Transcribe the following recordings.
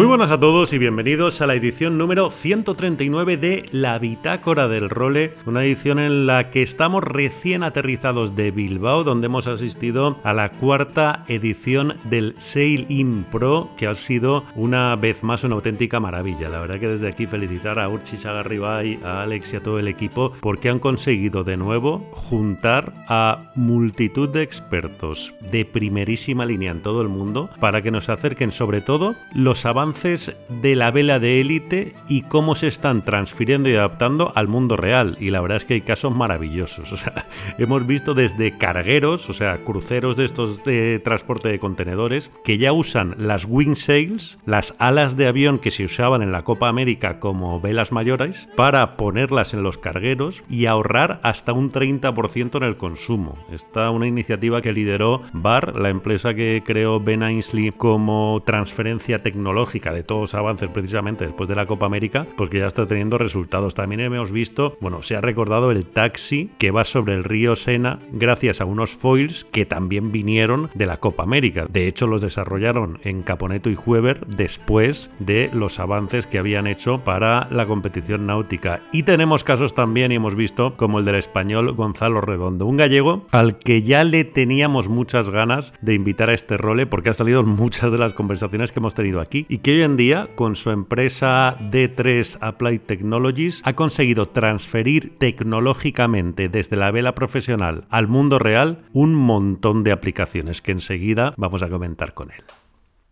Muy buenas a todos y bienvenidos a la edición número 139 de La Bitácora del Role, una edición en la que estamos recién aterrizados de Bilbao, donde hemos asistido a la cuarta edición del Sail In Pro, que ha sido una vez más una auténtica maravilla. La verdad que desde aquí felicitar a Urchi Sagarribay, a Alex y a todo el equipo, porque han conseguido de nuevo juntar a multitud de expertos de primerísima línea en todo el mundo para que nos acerquen sobre todo los avances de la vela de élite y cómo se están transfiriendo y adaptando al mundo real. Y la verdad es que hay casos maravillosos. Hemos visto desde cargueros, o sea, cruceros de estos de transporte de contenedores, que ya usan las wing sails, las alas de avión que se usaban en la Copa América como velas mayores, para ponerlas en los cargueros y ahorrar hasta un 30% en el consumo. Esta una iniciativa que lideró BAR, la empresa que creó Ben Ainsley como transferencia tecnológica de todos los avances precisamente después de la Copa América, porque ya está teniendo resultados. También hemos visto, bueno, se ha recordado el taxi que va sobre el río Sena gracias a unos foils que también vinieron de la Copa América. De hecho, los desarrollaron en Caponeto y Huever después de los avances que habían hecho para la competición náutica. Y tenemos casos también, y hemos visto, como el del español Gonzalo Redondo, un gallego al que ya le teníamos muchas ganas de invitar a este role porque ha salido en muchas de las conversaciones que hemos tenido aquí y que hoy en día, con su empresa D3 Applied Technologies, ha conseguido transferir tecnológicamente desde la vela profesional al mundo real un montón de aplicaciones que enseguida vamos a comentar con él.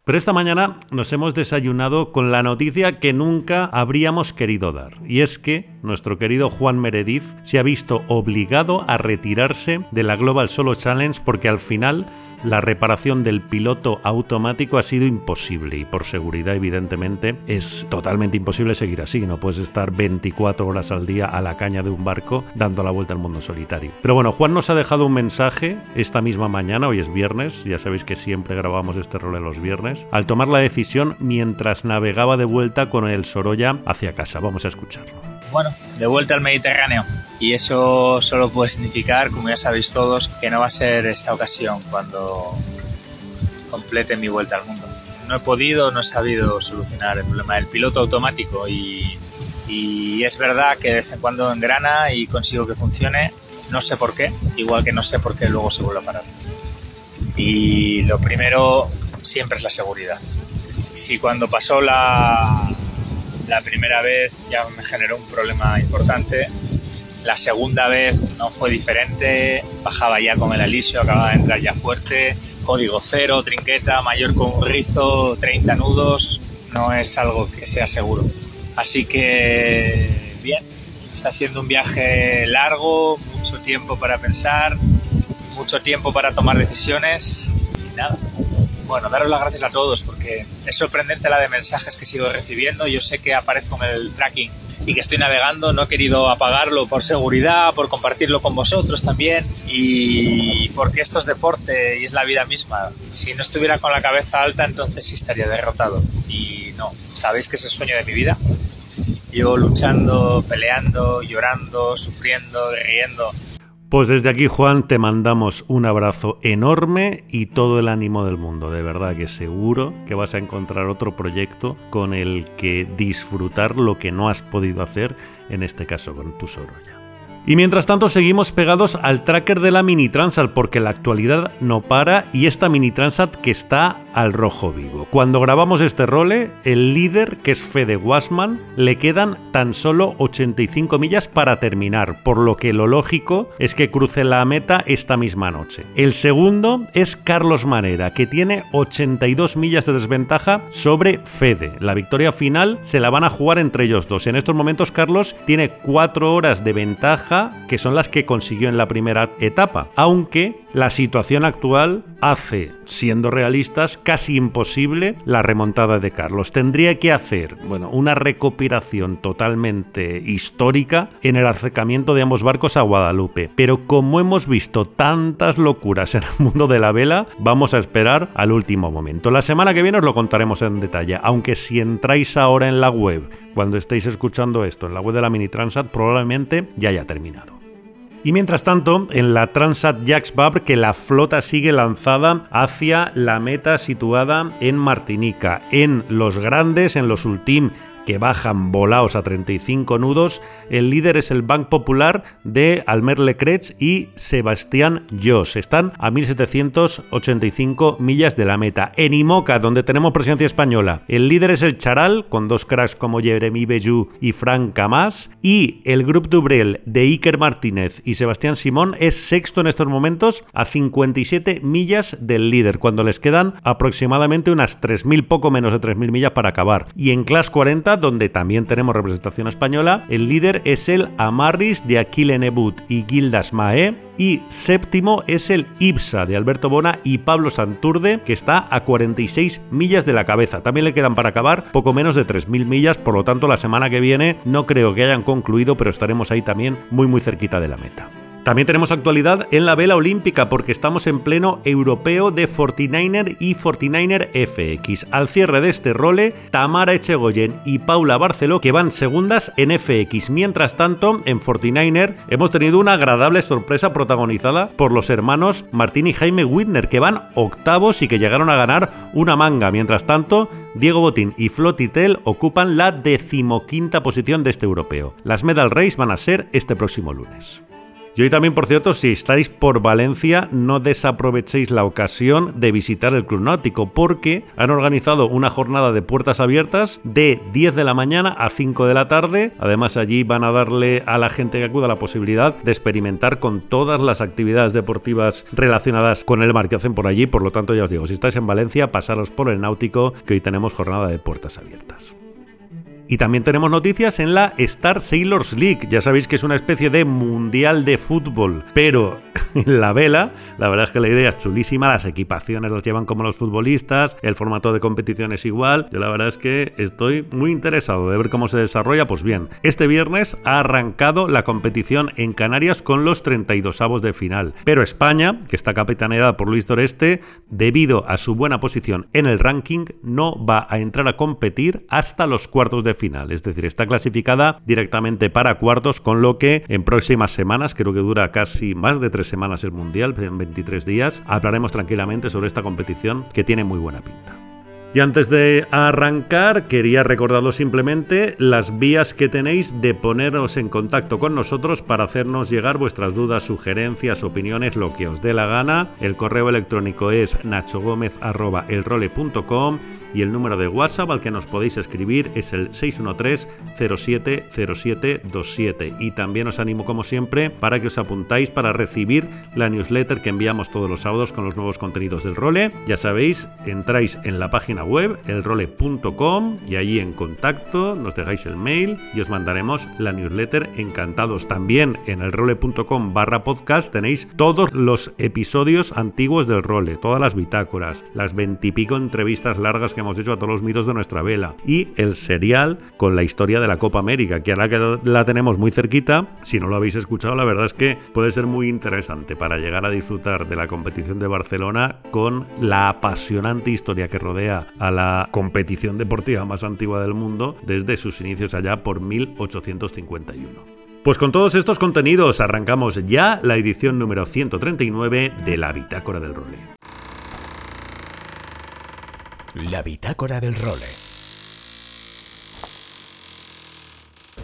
Pero esta mañana nos hemos desayunado con la noticia que nunca habríamos querido dar, y es que nuestro querido Juan Meredith se ha visto obligado a retirarse de la Global Solo Challenge porque al final la reparación del piloto automático ha sido imposible y por seguridad evidentemente es totalmente imposible seguir así, no puedes estar 24 horas al día a la caña de un barco dando la vuelta al mundo solitario. Pero bueno, Juan nos ha dejado un mensaje esta misma mañana, hoy es viernes, ya sabéis que siempre grabamos este rol en los viernes, al tomar la decisión mientras navegaba de vuelta con el Sorolla hacia casa. Vamos a escucharlo. Bueno, de vuelta al Mediterráneo. Y eso solo puede significar, como ya sabéis todos, que no va a ser esta ocasión cuando complete mi vuelta al mundo. No he podido, no he sabido solucionar el problema del piloto automático y, y es verdad que de vez en cuando engrana y consigo que funcione. No sé por qué, igual que no sé por qué luego se vuelve a parar. Y lo primero siempre es la seguridad. Si cuando pasó la, la primera vez ya me generó un problema importante. La segunda vez no fue diferente, bajaba ya con el alisio, acababa de entrar ya fuerte, código cero, trinqueta, mayor con un rizo, 30 nudos, no es algo que sea seguro. Así que bien, está siendo un viaje largo, mucho tiempo para pensar, mucho tiempo para tomar decisiones. Y nada, bueno, daros las gracias a todos porque es sorprendente la de mensajes que sigo recibiendo. Yo sé que aparezco en el tracking y que estoy navegando, no he querido apagarlo por seguridad, por compartirlo con vosotros también y porque esto es deporte y es la vida misma. Si no estuviera con la cabeza alta, entonces sí estaría derrotado. Y no, sabéis que es el sueño de mi vida. Yo luchando, peleando, llorando, sufriendo, riendo pues desde aquí, Juan, te mandamos un abrazo enorme y todo el ánimo del mundo. De verdad que seguro que vas a encontrar otro proyecto con el que disfrutar lo que no has podido hacer, en este caso con tu Sorolla. Y mientras tanto seguimos pegados al tracker de la Mini Transat porque la actualidad no para y esta Mini Transat que está al rojo vivo. Cuando grabamos este role, el líder, que es Fede Wasman, le quedan tan solo 85 millas para terminar, por lo que lo lógico es que cruce la meta esta misma noche. El segundo es Carlos Manera, que tiene 82 millas de desventaja sobre Fede. La victoria final se la van a jugar entre ellos dos. En estos momentos Carlos tiene 4 horas de ventaja que son las que consiguió en la primera etapa, aunque la situación actual hace, siendo realistas, casi imposible la remontada de Carlos. Tendría que hacer, bueno, una recopilación totalmente histórica en el acercamiento de ambos barcos a Guadalupe. Pero como hemos visto tantas locuras en el mundo de la vela, vamos a esperar al último momento. La semana que viene os lo contaremos en detalle, aunque si entráis ahora en la web, cuando estéis escuchando esto, en la web de la Mini Transat, probablemente ya haya terminado. Y mientras tanto, en la Transat Jacques Vabre, que la flota sigue lanzada hacia la meta situada en Martinica, en los grandes, en los Ultim que bajan volados a 35 nudos. El líder es el Bank Popular de Almer Lecrets y Sebastián Jos. Están a 1785 millas de la meta. En Imoca, donde tenemos presencia española, el líder es el Charal, con dos cracks como Jeremy Bejú y Frank Camas. Y el Grupo Dubrel de Iker Martínez y Sebastián Simón es sexto en estos momentos a 57 millas del líder, cuando les quedan aproximadamente unas 3.000, poco menos de 3.000 millas para acabar. Y en Class 40 donde también tenemos representación española. El líder es el Amarris de Aquile Nebut y Gildas Mae. Y séptimo es el Ipsa de Alberto Bona y Pablo Santurde, que está a 46 millas de la cabeza. También le quedan para acabar poco menos de 3.000 millas, por lo tanto la semana que viene no creo que hayan concluido, pero estaremos ahí también muy muy cerquita de la meta. También tenemos actualidad en la vela olímpica porque estamos en pleno europeo de 49er y 49er FX. Al cierre de este role, Tamara Echegoyen y Paula Barceló que van segundas en FX. Mientras tanto, en 49er hemos tenido una agradable sorpresa protagonizada por los hermanos Martín y Jaime Whitner que van octavos y que llegaron a ganar una manga. Mientras tanto, Diego Botín y Flotitel ocupan la decimoquinta posición de este europeo. Las medal race van a ser este próximo lunes. Y hoy también, por cierto, si estáis por Valencia, no desaprovechéis la ocasión de visitar el Club Náutico, porque han organizado una jornada de puertas abiertas de 10 de la mañana a 5 de la tarde. Además, allí van a darle a la gente que acuda la posibilidad de experimentar con todas las actividades deportivas relacionadas con el mar que hacen por allí. Por lo tanto, ya os digo, si estáis en Valencia, pasaros por el Náutico, que hoy tenemos jornada de puertas abiertas. Y también tenemos noticias en la Star Sailors League. Ya sabéis que es una especie de mundial de fútbol, pero en la vela, la verdad es que la idea es chulísima, las equipaciones las llevan como los futbolistas, el formato de competición es igual. Yo la verdad es que estoy muy interesado de ver cómo se desarrolla. Pues bien, este viernes ha arrancado la competición en Canarias con los 32 avos de final. Pero España, que está capitaneada por Luis Doreste, debido a su buena posición en el ranking, no va a entrar a competir hasta los cuartos de final. Es decir, está clasificada directamente para cuartos, con lo que en próximas semanas, creo que dura casi más de tres semanas el Mundial, en 23 días, hablaremos tranquilamente sobre esta competición que tiene muy buena pinta. Y antes de arrancar, quería recordaros simplemente las vías que tenéis de poneros en contacto con nosotros para hacernos llegar vuestras dudas, sugerencias, opiniones, lo que os dé la gana. El correo electrónico es nachogomez.elrole.com y el número de WhatsApp al que nos podéis escribir es el 613-070727. Y también os animo, como siempre, para que os apuntáis para recibir la newsletter que enviamos todos los sábados con los nuevos contenidos del role. Ya sabéis, entráis en la página web, elrole.com, y allí en contacto nos dejáis el mail y os mandaremos la newsletter encantados. También en elrole.com barra podcast tenéis todos los episodios antiguos del role, todas las bitácoras, las veintipico entrevistas largas que hemos hecho a todos los mitos de nuestra vela y el serial con la historia de la Copa América, que ahora que la tenemos muy cerquita, si no lo habéis escuchado, la verdad es que puede ser muy interesante para llegar a disfrutar de la competición de Barcelona con la apasionante historia que rodea a la competición deportiva más antigua del mundo desde sus inicios allá por 1851. Pues con todos estos contenidos arrancamos ya la edición número 139 de la Bitácora del Role. La Bitácora del Role.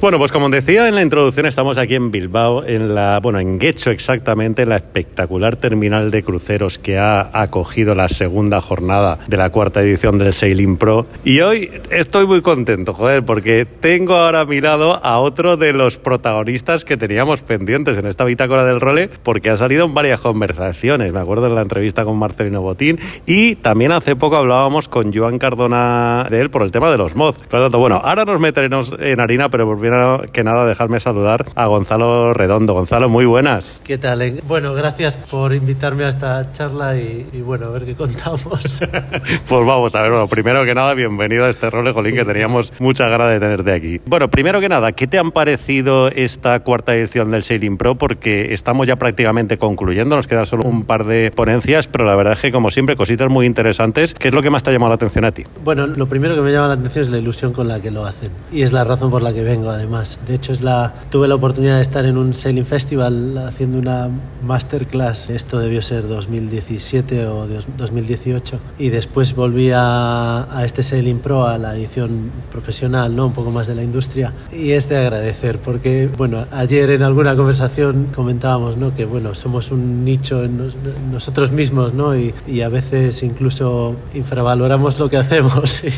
Bueno, pues como decía en la introducción, estamos aquí en Bilbao, en la, bueno, en Guecho exactamente, en la espectacular terminal de cruceros que ha acogido la segunda jornada de la cuarta edición del Sailing Pro. Y hoy estoy muy contento, joder, porque tengo ahora a mi lado a otro de los protagonistas que teníamos pendientes en esta bitácora del role, porque ha salido en varias conversaciones. Me acuerdo de la entrevista con Marcelino Botín y también hace poco hablábamos con Joan Cardona de él por el tema de los mods. Por lo tanto, bueno, ahora nos meteremos en harina, pero primero que nada dejarme saludar a Gonzalo Redondo. Gonzalo, muy buenas. ¿Qué tal? Eh? Bueno, gracias por invitarme a esta charla y, bueno, a ver qué contamos. pues vamos a ver, bueno, primero que nada, bienvenido a este rol, Jolín, que teníamos mucha ganas de tenerte aquí. Bueno, primero que nada, ¿qué te han parecido esta cuarta edición del Sailing Pro? Porque estamos ya prácticamente concluyendo, nos queda solo un par de ponencias, pero la verdad es que, como siempre, cositas muy interesantes. ¿Qué es lo que más te ha llamado la atención a ti? Bueno, lo primero que me llama la atención es la ilusión con la que lo hacen. Y es la razón por la que vengo, además. De hecho, es la... tuve la oportunidad de estar en un Sailing Festival haciendo una masterclass. Esto debió ser 2017 o 2018. Y después volví a, a este Sailing Pro, a la edición profesional, ¿no? un poco más de la industria. Y es de agradecer, porque, bueno, ayer en alguna conversación comentábamos ¿no? que, bueno, somos un nicho en nosotros mismos, ¿no? Y, y, a veces incluso infravaloramos lo que hacemos.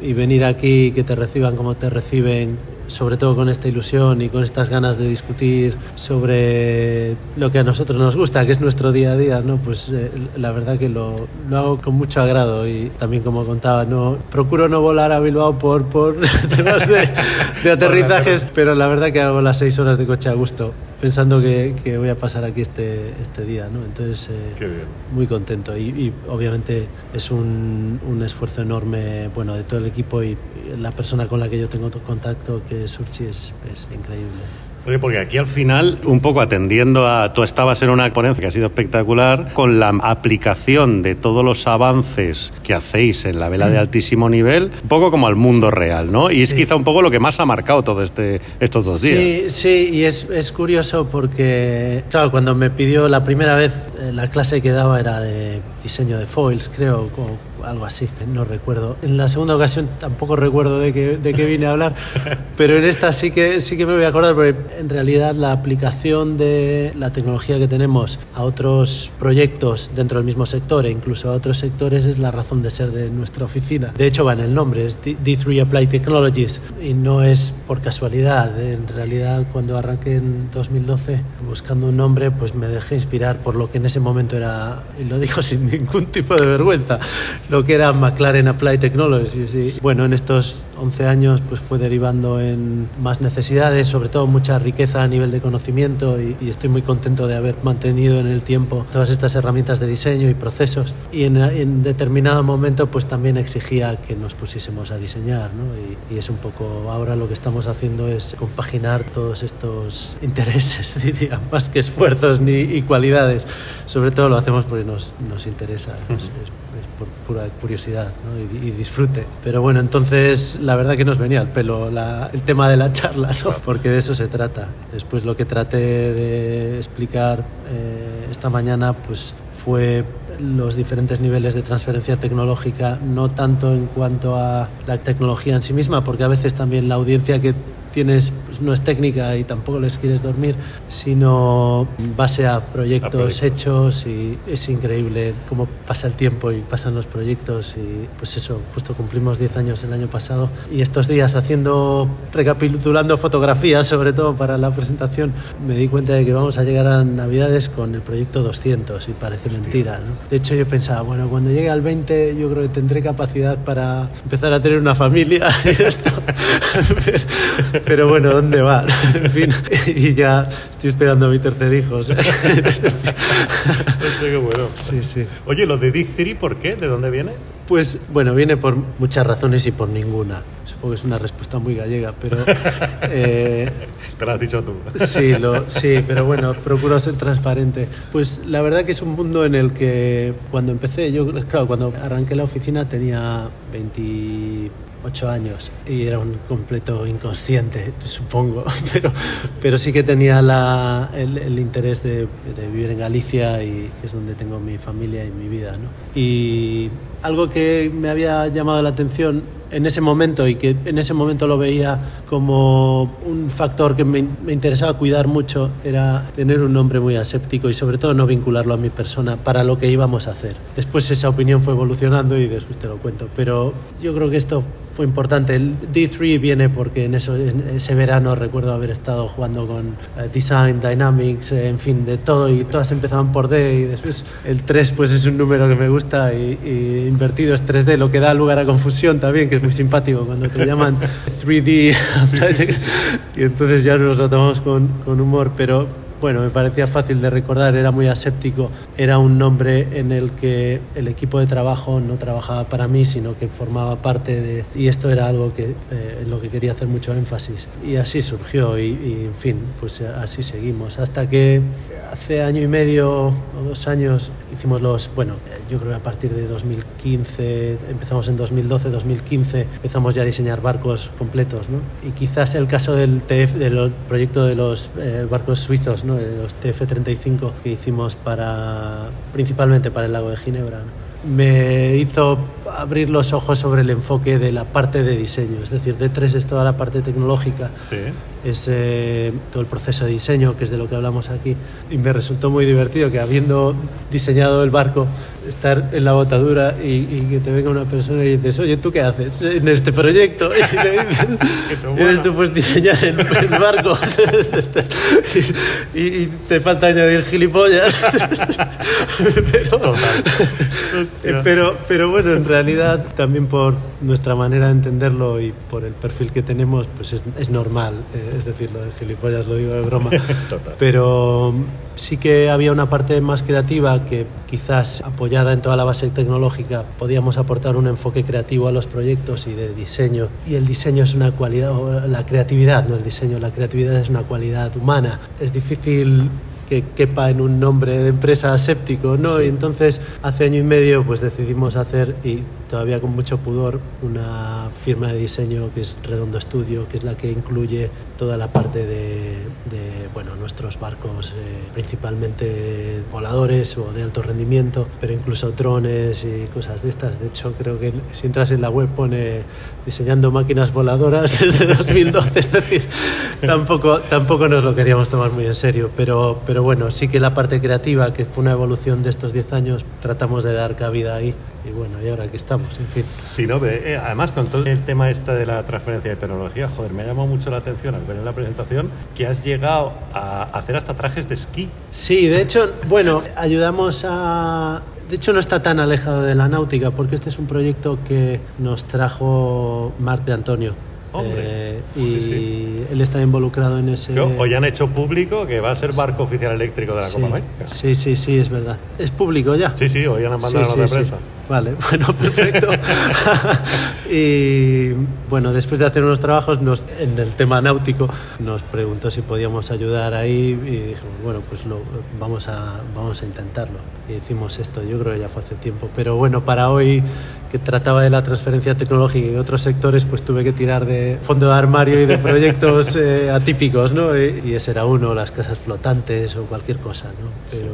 Y, y venir aquí, que te reciban como te reciben, sobre todo con esta ilusión y con estas ganas de discutir sobre lo que a nosotros nos gusta, que es nuestro día a día, ¿no? pues eh, la verdad que lo, lo, hago con mucho agrado y también como contaba, no procuro no volar a Bilbao por, por temas de, de aterrizajes, pero la verdad que hago las seis horas de coche a gusto, pensando que, que voy a pasar aquí este, este día. ¿no? Entonces, eh, muy contento y, y, obviamente es un, un esfuerzo enorme bueno, de todo el equipo y la persona con la que yo tengo contacto que Surchi es, es increíble. Oye, porque aquí al final, un poco atendiendo a. Tú estabas en una ponencia que ha sido espectacular, con la aplicación de todos los avances que hacéis en la vela de altísimo nivel, un poco como al mundo real, ¿no? Y es quizá un poco lo que más ha marcado todo este, estos dos días. Sí, sí, y es, es curioso porque, claro, cuando me pidió la primera vez, eh, la clase que daba era de diseño de foils, creo, algo así, no recuerdo. En la segunda ocasión tampoco recuerdo de qué, de qué vine a hablar, pero en esta sí que, sí que me voy a acordar porque en realidad la aplicación de la tecnología que tenemos a otros proyectos dentro del mismo sector e incluso a otros sectores es la razón de ser de nuestra oficina. De hecho va en el nombre, es D3 Applied Technologies y no es por casualidad. En realidad cuando arranqué en 2012 buscando un nombre pues me dejé inspirar por lo que en ese momento era, y lo digo sin ningún tipo de vergüenza, lo que era McLaren Applied Technologies. Y bueno, en estos 11 años pues fue derivando en más necesidades, sobre todo mucha riqueza a nivel de conocimiento y, y, estoy muy contento de haber mantenido en el tiempo todas estas herramientas de diseño y procesos y en, en determinado momento pues también exigía que nos pusiésemos a diseñar ¿no? y, y, es un poco ahora lo que estamos haciendo es compaginar todos estos intereses diría más que esfuerzos ni y cualidades sobre todo lo hacemos porque nos, nos interesa es, es, por pura curiosidad ¿no? y, y, disfrute. Pero bueno, entonces la verdad que nos venía al pelo la, el tema de la charla, ¿no? porque de eso se trata. Después lo que traté de explicar eh, esta mañana pues fue los diferentes niveles de transferencia tecnológica, no tanto en cuanto a la tecnología en sí misma, porque a veces también la audiencia que tienes pues, no es técnica y tampoco les quieres dormir, sino base a proyectos, a proyectos, hechos y es increíble cómo pasa el tiempo y pasan los proyectos y pues eso, justo cumplimos 10 años el año pasado y estos días haciendo, recapitulando fotografías sobre todo para la presentación, me di cuenta de que vamos a llegar a Navidades con el proyecto 200 y parece Hostia. mentira, ¿no? De hecho yo pensaba, bueno, cuando llegue al 20 yo creo que tendré capacidad para empezar a tener una familia y esto. pero bueno, ¿dónde va? en fin, y ya estoy esperando a mi tercer hijo. O sea. qué bueno. Sí, sí. Oye, lo de D3, ¿por qué? ¿De dónde viene? Pues bueno, viene por muchas razones y por ninguna. Supongo que es una respuesta muy gallega, pero... Eh, Te lo has dicho tú. Sí, lo, sí, pero bueno, procuro ser transparente. Pues la verdad que es un mundo en el que cuando empecé, yo claro, cuando arranqué la oficina tenía 20 ocho años y era un completo inconsciente, supongo, pero, pero sí que tenía la, el, el, interés de, de, vivir en Galicia y es donde tengo mi familia y mi vida. ¿no? Y algo que me había llamado la atención en ese momento y que en ese momento lo veía como un factor que me, me, interesaba cuidar mucho era tener un nombre muy aséptico y sobre todo no vincularlo a mi persona para lo que íbamos a hacer. Después esa opinión fue evolucionando y después te lo cuento, pero yo creo que esto fue importante. El D3 viene porque en, eso, en ese verano recuerdo haber estado jugando con uh, Design, Dynamics, eh, en fin, de todo y todas empezaban por D y después el 3 pues es un número que me gusta y, y invertido es 3D, lo que da lugar a confusión también, que muy simpático cuando te llaman. 3D y entonces ya nos lo tomamos con, con humor, pero bueno, me parecía fácil de recordar, era muy aséptico, era un nombre en el que el equipo de trabajo no trabajaba para mí, sino que formaba parte de... Y esto era algo que, eh, en lo que quería hacer mucho énfasis. Y así surgió y, en fin, pues así seguimos. Hasta que hace año y medio o dos años hicimos los, bueno, yo creo que a partir de 2015, empezamos en 2012, 2015, empezamos ya a diseñar barcos completos, ¿no? Y quizás el caso del TF, del proyecto de los eh, barcos suizos, ¿no? De los TF-35 que hicimos para, principalmente para el lago de Ginebra, ¿no? me hizo abrir los ojos sobre el enfoque de la parte de diseño. Es decir, D3 es toda la parte tecnológica, Sí. es eh, todo el proceso de diseño, que es de lo que hablamos aquí. Y me resultó muy divertido que habiendo diseñado el barco, estar en la botadura y, y que te venga una persona y dices, oye, ¿tú qué haces en este proyecto? Y le dices, tú, pues diseñar el, el barco. y, y te falta añadir gilipollas. pero, pero, pero bueno, en realidad también por nuestra manera de entenderlo y por el perfil que tenemos, pues es, es normal. Eh, es decir, lo de gilipollas lo digo de broma. Total. Pero sí que había una parte más creativa que quizás apoyada en toda la base tecnológica podíamos aportar un enfoque creativo a los proyectos y de diseño. Y el diseño es una cualidad, o la creatividad, no el diseño, la creatividad es una cualidad humana. Es difícil que quepa en un nombre de empresa séptico, ¿no? Y entonces hace año y medio pues decidimos hacer y todavía con mucho pudor una firma de diseño que es Redondo Studio, que es la que incluye toda la parte de, de bueno, nuestros barcos, eh, principalmente voladores o de alto rendimiento, pero incluso drones y cosas de estas. De hecho, creo que si entras en la web pone diseñando máquinas voladoras desde 2012, es decir, tampoco, tampoco nos lo queríamos tomar muy en serio, pero, pero bueno, sí que la parte creativa, que fue una evolución de estos 10 años, tratamos de dar cabida ahí. Y bueno, y ahora aquí estamos, en fin. Sí, no, eh, además con todo el tema este de la transferencia de tecnología, joder, me ha llamado mucho la atención al ver en la presentación que has llegado a hacer hasta trajes de esquí. Sí, de hecho, bueno, ayudamos a... De hecho, no está tan alejado de la náutica, porque este es un proyecto que nos trajo Marc de Antonio. Hombre, Eh, y sí, sí. él está involucrado en ese... Hoy han hecho público que va a ser barco oficial eléctrico de la sí, Copa América. sí, sí, sí, es verdad. ¿Es público ya? Sí, sí, hoy han mandado de sí, prensa. Vale, bueno, perfecto. y bueno, después de hacer unos trabajos nos- en el tema náutico, nos preguntó si podíamos ayudar ahí y dijimos, bueno, pues lo, vamos, a, vamos a intentarlo. Y hicimos esto, yo creo que ya fue hace tiempo. Pero bueno, para hoy, que trataba de la transferencia tecnológica y de otros sectores, pues tuve que tirar de fondo de armario y de proyectos eh, atípicos, ¿no? Y, ese era uno, las casas flotantes o cualquier cosa, ¿no? Pero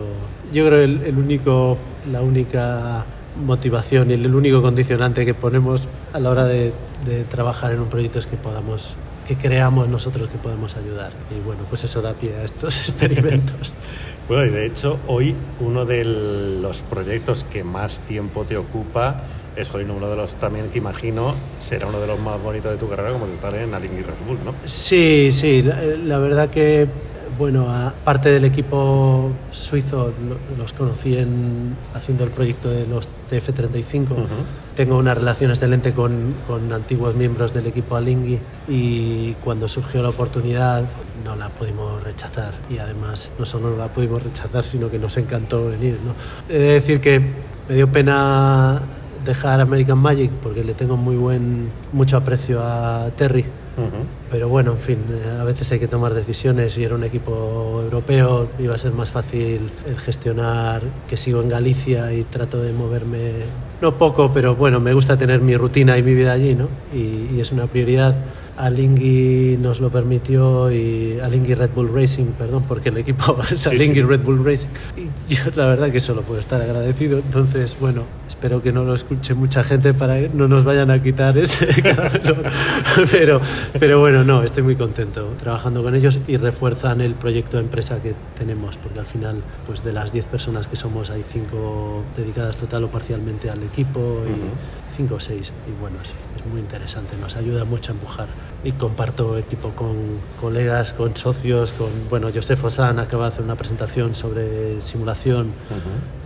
yo creo el, el único, la única motivación y el único condicionante que ponemos a la hora de, de trabajar en un proyecto es que podamos que creamos nosotros que podemos ayudar y bueno pues eso da pie a estos experimentos Bueno, y de hecho, hoy uno de los proyectos que más tiempo te ocupa es hoy uno de los también que imagino será uno de los más bonitos de tu carrera, como es estar en Alingui Red Bull, ¿no? sí sí la, la verdad que bueno aparte del equipo suizo lo- los conocí en, haciendo el proyecto de los TF35 Ujú. Tengo una relación excelente con, con antiguos miembros del equipo Alingui y cuando surgió la oportunidad no la pudimos rechazar y además no solo no la pudimos rechazar sino que nos encantó venir. ¿no? He de decir que me dio pena dejar American Magic porque le tengo muy buen mucho aprecio a Terry Pero bueno, en fin, eh, a veces hay que tomar decisiones y era un equipo europeo, iba a ser más fácil el gestionar que sigo en Galicia y trato de moverme, no poco, pero bueno, me gusta tener mi rutina y mi vida allí, ¿no? Y, y es una prioridad. Alingui nos lo permitió y Alingui Red Bull Racing, perdón, porque el equipo es Sí, Alingui sí. Red Bull Racing. Y yo la verdad que solo puedo estar agradecido. Entonces, bueno, espero que no lo escuche mucha gente para que no nos vayan a quitar ese caramelo. Pero, pero bueno, no, estoy muy contento trabajando con ellos y refuerzan el proyecto de empresa que tenemos, porque al final, pues de las 10 personas que somos, hay 5 dedicadas total o parcialmente al equipo y cinco o seis. Y bueno, es, es muy interesante, nos ayuda mucho a empujar. Y comparto equipo con colegas, con socios, con, bueno, Josef Osan acaba de hacer una presentación sobre simulación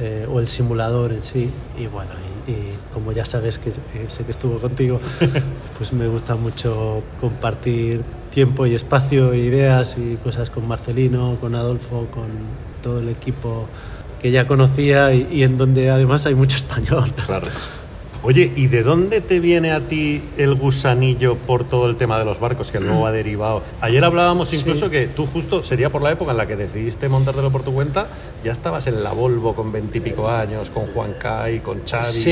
eh, o el simulador en sí. Y bueno, y, y como ya sabes que que sé que estuvo contigo, pues me gusta mucho compartir tiempo y espacio, ideas y cosas con Marcelino, con Adolfo, con todo el equipo que ya conocía y, y en donde además hay mucho español. Claro. Oye, ¿y de dónde te viene a ti el gusanillo por todo el tema de los barcos que luego ha derivado? Ayer hablábamos incluso Sí. que tú justo sería por la época en la que decidiste montártelo por tu cuenta, ya estabas en la Volvo con veintipico años, con Juan Kai, con Xavi. Sí.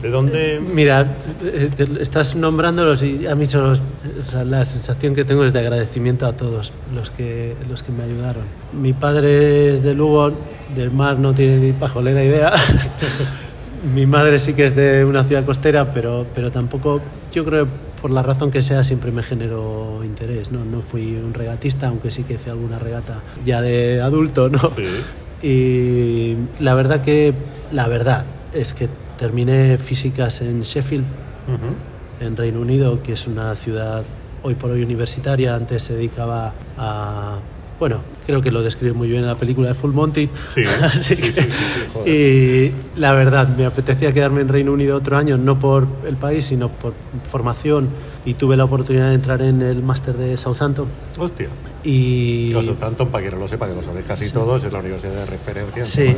¿De dónde? Mira, eh, estás nombrándolos y a mí son los- o sea, la sensación que tengo es de agradecimiento a todos los que, los que me ayudaron. Mi padre es de Lugo, del mar no tiene ni pajolera idea. Mi madre sí que es de una ciudad costera, pero, pero tampoco, yo creo, por la razón que sea, siempre me generó interés. No, no fui un regatista, aunque sí que hice alguna regata ya de adulto, ¿no? Sí. Y la verdad que, la verdad es que terminé físicas en Sheffield, Ujú. en Reino Unido, que es una ciudad hoy por hoy universitaria. Antes se dedicaba a. Bueno, creo que lo describe muy bien en la película de Full Monty. Sí, Así sí, que- sí, sí, y la verdad, me apetecía quedarme en Reino Unido otro año, no por el país, sino por formación. Y tuve la oportunidad de entrar en el máster de Southampton. Hostia. Y. Southampton, para quien no lo sepa, que lo sabéis casi todos, es la universidad de referencia en Sí.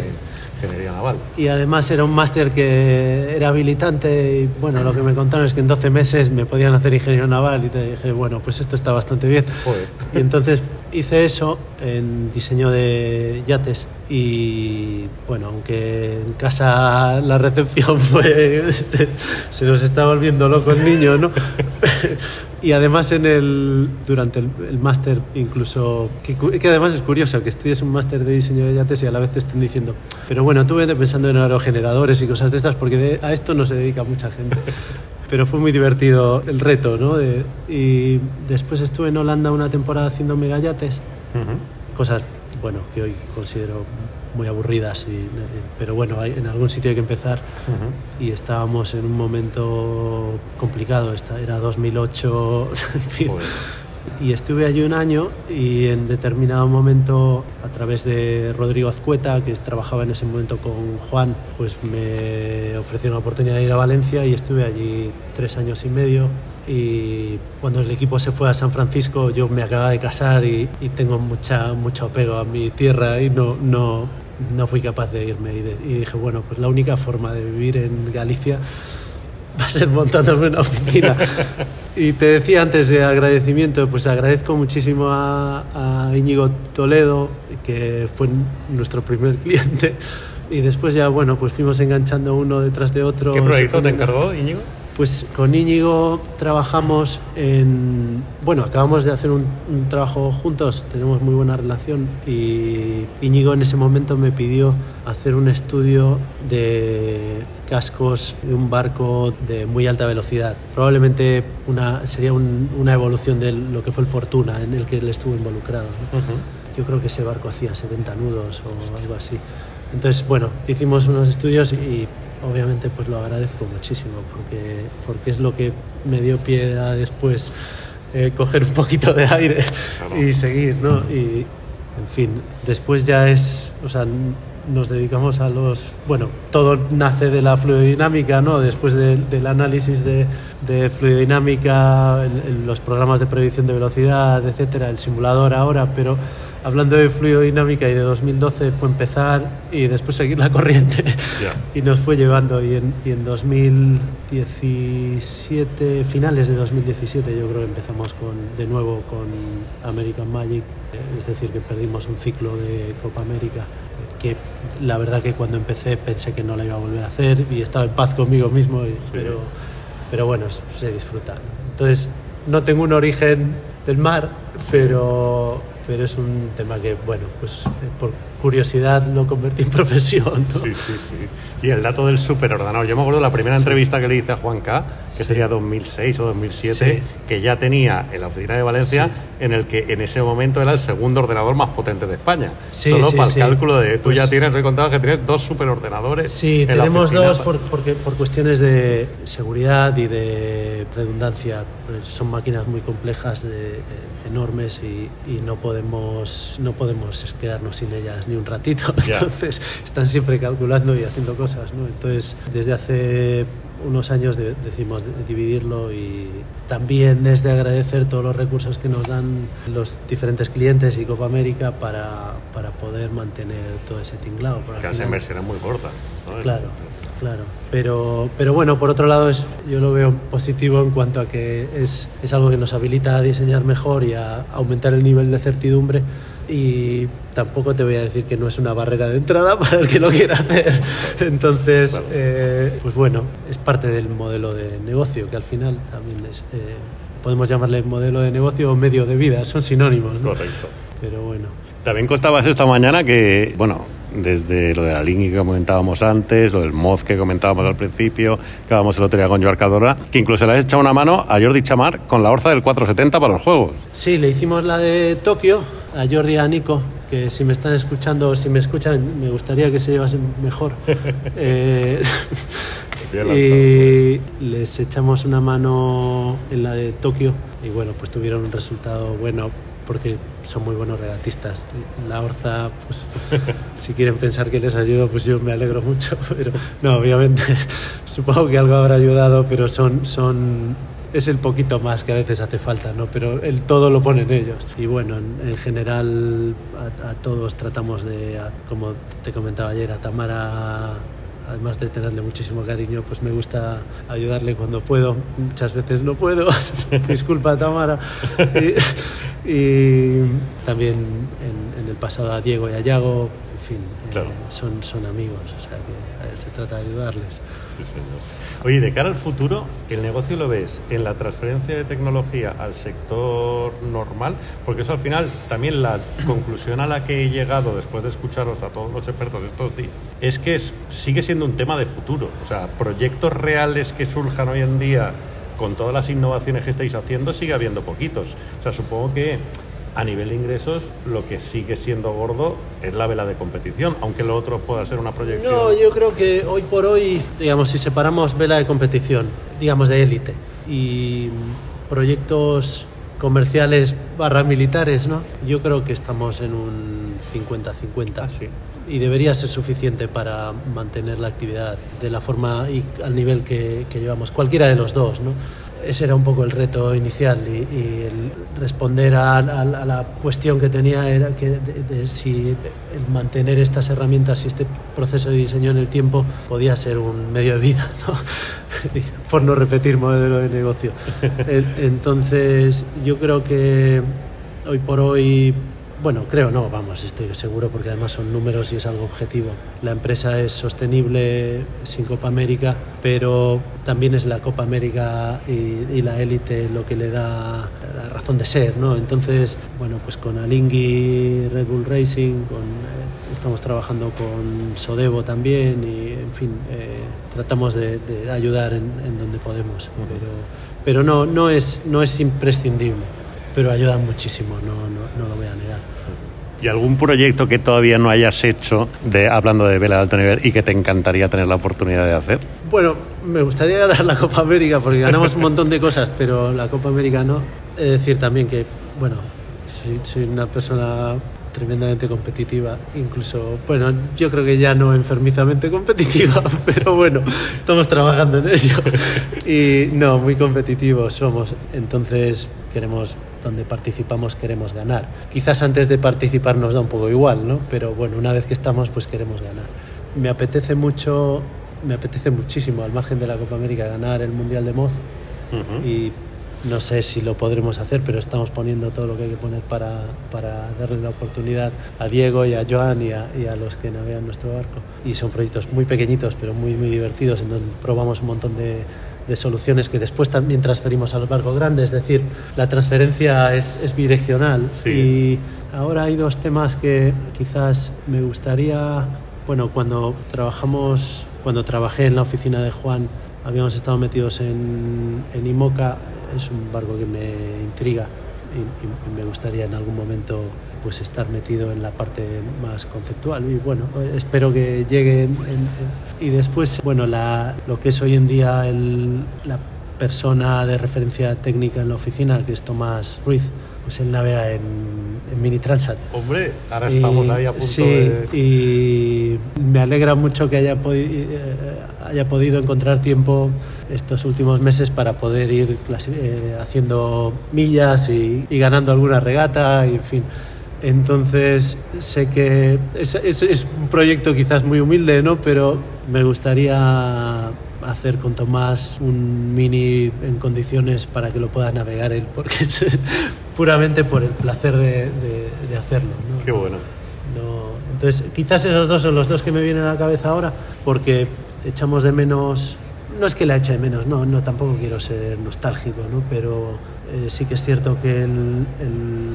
ingeniería naval. Y además era un máster que era habilitante y bueno, lo que me contaron es que en 12 meses me podían hacer ingeniero naval y te dije, bueno, pues esto está bastante bien. Joder. Y entonces hice eso en diseño de yates y bueno, aunque en casa la recepción fue, este, se nos está volviendo loco el niño, ¿no? Y además en el, durante el, el máster incluso, que, además es curioso que estudies un máster de diseño de yates y a la vez te estén diciendo, pero bueno, tú vete pensando en aerogeneradores y cosas de estas porque a esto no se dedica mucha gente. Pero fue muy divertido el reto, ¿no? Y después estuve en Holanda una temporada haciendo megayates. Cosas, bueno, que hoy considero muy aburridas, y, pero bueno, en algún sitio hay que empezar y estábamos en un momento complicado, esta era 2008, en fin. Joder. Y estuve allí un año y en determinado momento, a través de Rodrigo Azcueta, que trabajaba en ese momento con Juan, pues me ofreció una oportunidad de ir a Valencia y estuve allí tres años y medio. Y cuando el equipo se fue a San Francisco, yo me acababa de casar y, y tengo mucha, mucho apego a mi tierra y no, no, no fui capaz de irme. Y, de- y dije, bueno, pues la única forma de vivir en Galicia va a ser montándome una oficina. Y te decía antes de agradecimiento, pues agradezco muchísimo a, a Íñigo Toledo, que fue nuestro primer cliente. Y después ya, bueno, pues fuimos enganchando uno detrás de otro. ¿Qué proyecto te encargó, Íñigo? Pues con Íñigo trabajamos en... Bueno, acabamos de hacer un, un trabajo juntos, tenemos muy buena relación y Íñigo en ese momento me pidió hacer un estudio de cascos de un barco de muy alta velocidad. Probablemente una, sería un- una evolución de lo que fue el Fortuna en el que él estuvo involucrado. ¿no? Yo creo que ese barco hacía 70 nudos o algo así. Entonces, bueno, hicimos unos estudios y obviamente pues lo agradezco muchísimo porque, porque es lo que me dio pie a después eh, coger un poquito de aire y seguir, ¿no? Y, en fin, después ya es, o sea, nos dedicamos a los, bueno, todo nace de la fluidodinámica, ¿no? Después de- del análisis de, de fluidodinámica, los programas de predicción de velocidad, etcétera, el simulador ahora, pero hablando de fluidodinámica y de 2012 fue empezar y después seguir la corriente. Y nos fue llevando y en, y en 2017, finales de 2017 yo creo que empezamos con, de nuevo con American Magic, es decir, que perdimos un ciclo de Copa América, que la verdad que cuando empecé pensé que no la iba a volver a hacer y estaba en paz conmigo mismo, y- pero, pero bueno, se disfruta. Entonces, no tengo un origen del mar, pero, pero es un tema que, bueno, pues eh, por curiosidad lo convertí en profesión. ¿no? Sí, sí, sí. Y el dato del superordenador. Yo me acuerdo de la primera entrevista que le hice a Juan K, que sería 2006 o 2007, Sí. que ya tenía en la oficina de Valencia, en el que en ese momento era el segundo ordenador más potente de España. Sí, Solo sí, para sí. el cálculo de. Tú Pues- ya tienes, he contado que tienes dos superordenadores. Sí, en tenemos dos por, porque, por cuestiones de seguridad y de redundancia. Pues son máquinas muy complejas, de- eh, enormes y, y no podemos no podemos quedarnos sin ellas ni un ratito. Entonces están siempre calculando y haciendo cosas. ¿no? Entonces desde hace unos años de- decimos de- dividirlo y también es de agradecer todos los recursos que nos dan los diferentes clientes y Copa América para, para poder mantener todo ese tinglado. porque las final- inversiones muy cortas. ¿no? Claro, claro. Pero, pero bueno, por otro lado, es, yo lo veo positivo en cuanto a que es, es algo que nos habilita a diseñar mejor y a aumentar el nivel de certidumbre. Y tampoco te voy a decir que no es una barrera de entrada para el que lo quiera hacer. Entonces, Claro. eh, pues bueno, es parte del modelo de negocio, que al final también es, eh, podemos llamarle modelo de negocio o medio de vida, son sinónimos. ¿no? Correcto. Pero bueno. También contabas esta mañana que, bueno, desde lo de la Linky que comentábamos antes, lo del Moz que comentábamos al principio, que hablábamos el otro día con Joar Cadora, que incluso le has echado una mano a Jordi Chamar con la Orza del 470 para los juegos. Sí, le hicimos la de Tokio a Jordi y a Nico, que si me están escuchando o si me escuchan, me gustaría que se llevasen mejor. Eh, y les echamos una mano en la de Tokio y bueno, pues tuvieron un resultado bueno porque son muy buenos regatistas. La Orza, pues si quieren pensar que les ayudo, pues yo me alegro mucho, pero no, obviamente supongo que algo habrá ayudado, pero son, son es el poquito más que a veces hace falta, ¿no? Pero el todo lo ponen ellos. Y bueno, en, en general a, a todos tratamos de, a- como te comentaba ayer, a Tamara además de tenerle muchísimo cariño, pues me gusta ayudarle cuando puedo. Muchas veces no puedo. Disculpa, Tamara. Y, y también en, en el pasado a Diego y a Yago, en fin, eh, son, son amigos, o sea que se trata de ayudarles. Oye, de cara al futuro, ¿el negocio lo ves en la transferencia de tecnología al sector normal? Porque eso al final, también la conclusión a la que he llegado después de escucharos a todos los expertos estos días, es que es- sigue siendo un tema de futuro. O sea, proyectos reales que surjan hoy en día con todas las innovaciones que estáis haciendo, sigue habiendo poquitos. O sea, supongo que a nivel de ingresos, lo que sigue siendo gordo es la vela de competición, aunque lo otro pueda ser una proyección. No, yo creo que hoy por hoy, digamos, si separamos vela de competición, digamos de élite, y proyectos comerciales barra militares, ¿no? Yo creo que estamos en un 50-50. Ah, sí. Y debería ser suficiente para mantener la actividad de la forma y al nivel que, que llevamos, cualquiera de los dos, ¿no? Ese era un poco el reto inicial y, y el responder a, a- a la cuestión que tenía era que de, de si el mantener estas herramientas y este proceso de diseño en el tiempo podía ser un medio de vida, ¿no? por no repetir modelo de negocio. En- Entonces yo creo que hoy por hoy bueno, creo no, vamos, estoy seguro porque además son números y es algo objetivo. La empresa es sostenible sin Copa América, pero también es la Copa América y, y la élite lo que le da la razón de ser, ¿no? Entonces, bueno, pues con Alingui, Red Bull Racing, con, eh, estamos trabajando con Sodevo también y, en fin, eh, tratamos de, de ayudar en, en donde podemos, pero, pero no, no, es, no es imprescindible pero ayudan muchísimo, no, no, no lo voy a negar. ¿Y algún proyecto que todavía no hayas hecho, de, hablando de vela de alto nivel, y que te encantaría tener la oportunidad de hacer? Bueno, me gustaría ganar la Copa América porque ganamos un montón de cosas, pero la Copa América no. He de decir también que, bueno, soy, soy una persona tremendamente competitiva, incluso, bueno, yo creo que ya no enfermizamente competitiva, pero bueno, estamos trabajando en ello. Y no, muy competitivos somos, entonces queremos, donde participamos queremos ganar. Quizás antes de participar nos da un poco igual, ¿no? Pero bueno, una vez que estamos, pues queremos ganar. Me apetece mucho, me apetece muchísimo, al margen de la Copa América, ganar el Mundial de Moz y no sé si lo podremos hacer, pero estamos poniendo todo lo que hay que poner para, para darle la oportunidad a Diego y a Joan y a, y a los que navegan nuestro barco. Y son proyectos muy pequeñitos, pero muy, muy divertidos, en donde probamos un montón de, de soluciones que después también transferimos a los barcos grandes, es decir, la transferencia es, es bidireccional. Sí. Y ahora hay dos temas que quizás me gustaría, bueno, cuando trabajamos, cuando trabajé en la oficina de Juan, habíamos estado metidos en, en IMOCA, es un barco que me intriga y, y- y me gustaría en algún momento pues estar metido en la parte más conceptual y bueno espero que llegue en- en- y después bueno la, lo que es hoy en día el- la persona de referencia técnica en la oficina que es Tomás Ruiz pues él navega en, en Mini Transat Hombre, ahora y- estamos ahí a punto sí, de... y me alegra mucho que haya, podi- eh, haya podido encontrar tiempo estos últimos meses para poder ir eh, haciendo millas y, y ganando alguna regata, y en fin. Entonces, sé que es, es- es un proyecto quizás muy humilde, ¿no? pero me gustaría hacer con Tomás un mini en condiciones para que lo pueda navegar él, porque es puramente por el placer de, de- de hacerlo. ¿no? Qué bueno. No, entonces, quizás esos dos son los dos que me vienen a la cabeza ahora, porque echamos de menos. No es que la eche de menos, no, no tampoco quiero ser nostálgico, ¿no? pero eh, sí que es cierto que el, el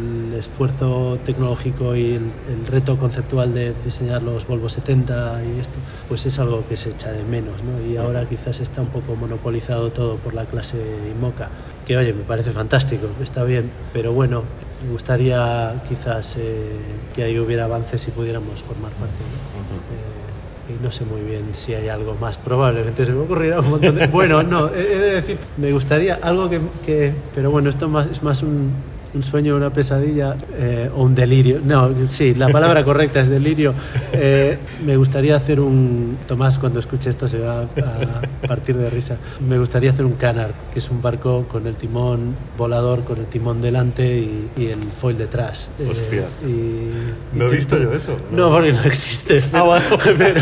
esfuerzo tecnológico y el, el reto conceptual de diseñar los Volvo 70 y esto, pues es algo que se echa de menos, ¿no? y ahora quizás está un poco monopolizado todo por la clase IMOCA, que oye, me parece fantástico, está bien, pero bueno, me gustaría quizás eh, que ahí hubiera avances y pudiéramos formar parte. ¿no? Eh, y no sé muy bien si hay algo más. Probablemente se me ocurrirá un montón de... Bueno, no, he de decir, me gustaría algo que... que- pero bueno, esto más, es más un, un sueño, una pesadilla eh, o un delirio. No, sí, la palabra correcta es delirio. Eh, me gustaría hacer un... Tomás, cuando escuche esto se va a partir de risa. Me gustaría hacer un canard, que es un barco con el timón volador, con el timón delante y, y el foil detrás. Eh, Hostia. y- y No he visto yo eso. No, porque no existe. Ah, bueno. pero,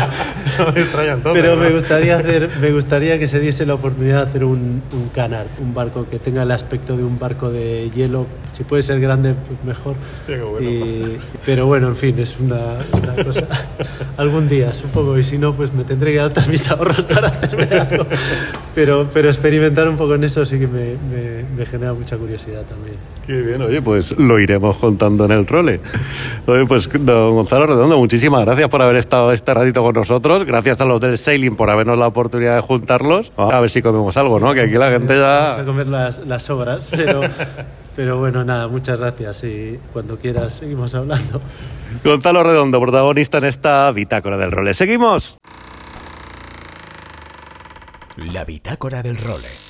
No me pero me ¿no? gustaría hacer, me gustaría que se diese la oportunidad de hacer un, un canard, un barco que tenga el aspecto de un barco de hielo. Si puede ser grande, pues mejor. Hostia, bueno. Y- pero bueno, en fin, es una, una cosa. Algún día, supongo, y si no, pues me tendré que gastar mis ahorros para hacerme algo. Pero, pero experimentar un poco en eso sí que me, me- me genera mucha curiosidad también. Qué bien, oye, pues lo iremos contando en el role. Oye, pues don Gonzalo Redondo, muchísimas gracias por haber estado este ratito con nosotros. Gracias a los del Sailing por habernos la oportunidad de juntarlos. A ver si comemos algo, ¿no? Que aquí la gente Vamos a ya... comer las, las sobras, pero, pero bueno, nada, muchas gracias y cuando quieras seguimos hablando. Gonzalo Redondo, protagonista en esta bitácora del role. ¿Seguimos? La bitácora del role.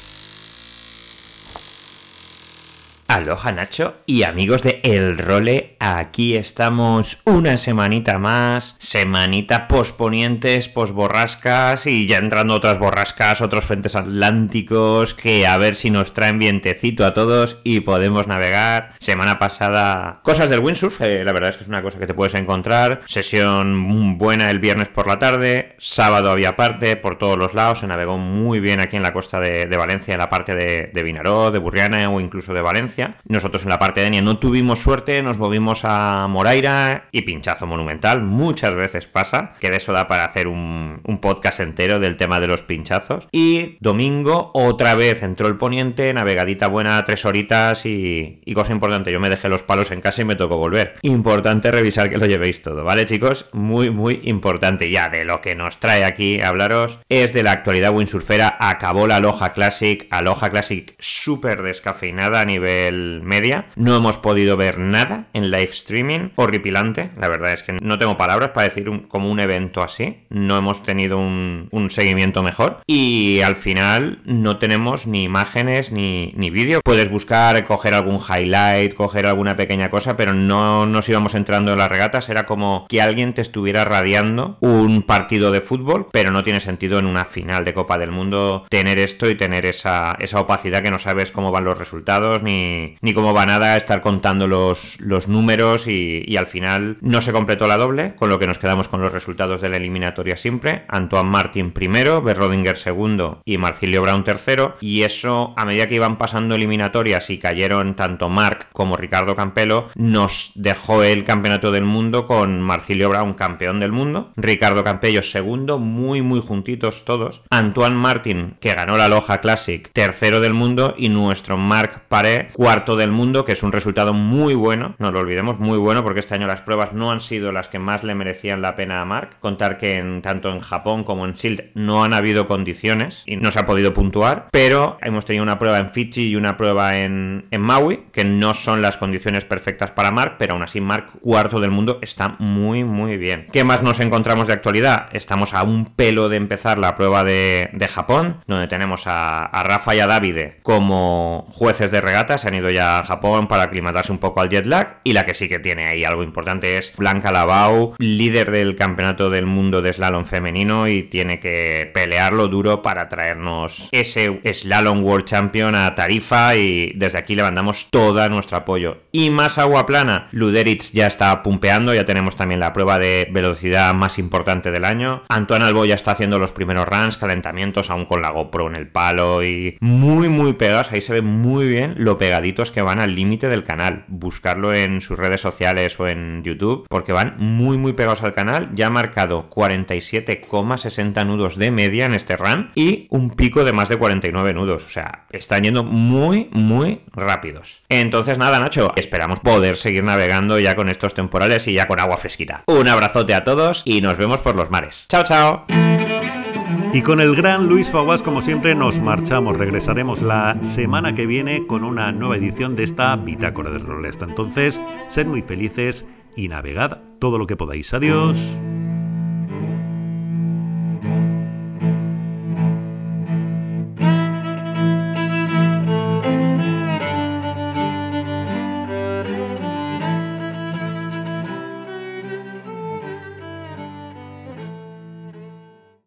Aloha Nacho y amigos de El Role, aquí estamos una semanita más, semanita posponientes, posborrascas y ya entrando otras borrascas, otros frentes atlánticos que a ver si nos traen vientecito a todos y podemos navegar. Semana pasada, cosas del windsurf, eh, la verdad es que es una cosa que te puedes encontrar, sesión buena el viernes por la tarde, sábado había parte por todos los lados, se navegó muy bien aquí en la costa de, Valencia, en la parte de, de Vinaró, de Burriana o incluso de Valencia. Nosotros en la parte de Enia no tuvimos suerte, nos movimos a Moraira y pinchazo monumental. Muchas veces pasa, que de eso da para hacer un, podcast entero del tema de los pinchazos. Y domingo otra vez entró el poniente, navegadita buena, tres horitas y, y cosa importante, yo me dejé los palos en casa y me tocó volver. Importante revisar que lo llevéis todo, ¿vale chicos? Muy, muy importante. Ya de lo que nos trae aquí a hablaros es de la actualidad windsurfera. Acabó la Aloha Classic, Aloha Classic súper descafeinada a nivel media. No hemos podido ver nada en live streaming. Horripilante. La verdad es que no tengo palabras para decir como un evento así. No hemos tenido un, un seguimiento mejor. Y al final no tenemos ni imágenes ni, ni vídeo. Puedes buscar, coger algún highlight, coger alguna pequeña cosa, pero no nos íbamos entrando en las regatas. Era como que alguien te estuviera radiando un partido de fútbol, pero no tiene sentido en una final de Copa del Mundo tener esto y tener esa, esa opacidad que no sabes cómo van los resultados ni, ni, cómo va nada estar contando los, los números y, y, al final no se completó la doble, con lo que nos quedamos con los resultados de la eliminatoria siempre. Antoine Martin primero, Berrodinger segundo y Marcilio Brown tercero. Y eso, a medida que iban pasando eliminatorias y cayeron tanto Marc como Ricardo Campelo, nos dejó el campeonato del mundo con Marcilio Brown campeón del mundo, Ricardo Campello segundo, muy muy juntitos todos, Antoine Martin que ganó la Loja Classic tercero del mundo y nuestro Marc Paré cuarto del mundo, que es un resultado muy bueno, no lo olvidemos, muy bueno porque este año las pruebas no han sido las que más le merecían la pena a Marc, contar que en, tanto en Japón como en Shield no han habido condiciones y no se ha podido puntuar, pero hemos tenido una prueba en Fiji y una prueba en, en Maui, que no son las condiciones perfectas para Marc, pero aún así Marc cuarto del mundo está muy muy bien. ¿Qué más nos encontramos de actualidad? Estamos a un pelo de empezar la prueba de, de Japón, donde tenemos a, a, Rafa y a Davide como jueces de regata, se ya a Japón para aclimatarse un poco al jet lag, y la que sí que tiene ahí algo importante es Blanca Labau, líder del campeonato del mundo de slalom femenino y tiene que pelearlo duro para traernos ese slalom world champion a Tarifa y desde aquí le mandamos todo nuestro apoyo. Y más agua plana, Luderitz ya está pumpeando, ya tenemos también la prueba de velocidad más importante del año. Antoine Albo ya está haciendo los primeros runs, calentamientos aún con la GoPro en el palo y muy muy pegados, ahí se ve muy bien lo que van al límite del canal. Buscarlo en sus redes sociales o en YouTube porque van muy muy pegados al canal. Ya ha marcado 47,60 nudos de media en este run y un pico de más de 49 nudos. O sea, están yendo muy muy rápidos. Entonces nada Nacho, esperamos poder seguir navegando ya con estos temporales y ya con agua fresquita. Un abrazote a todos y nos vemos por los mares. Chao chao. Y con el gran Luis Faguas, como siempre, nos marchamos. Regresaremos la semana que viene con una nueva edición de esta Bitácora del Rol. Hasta entonces, sed muy felices y navegad todo lo que podáis. Adiós.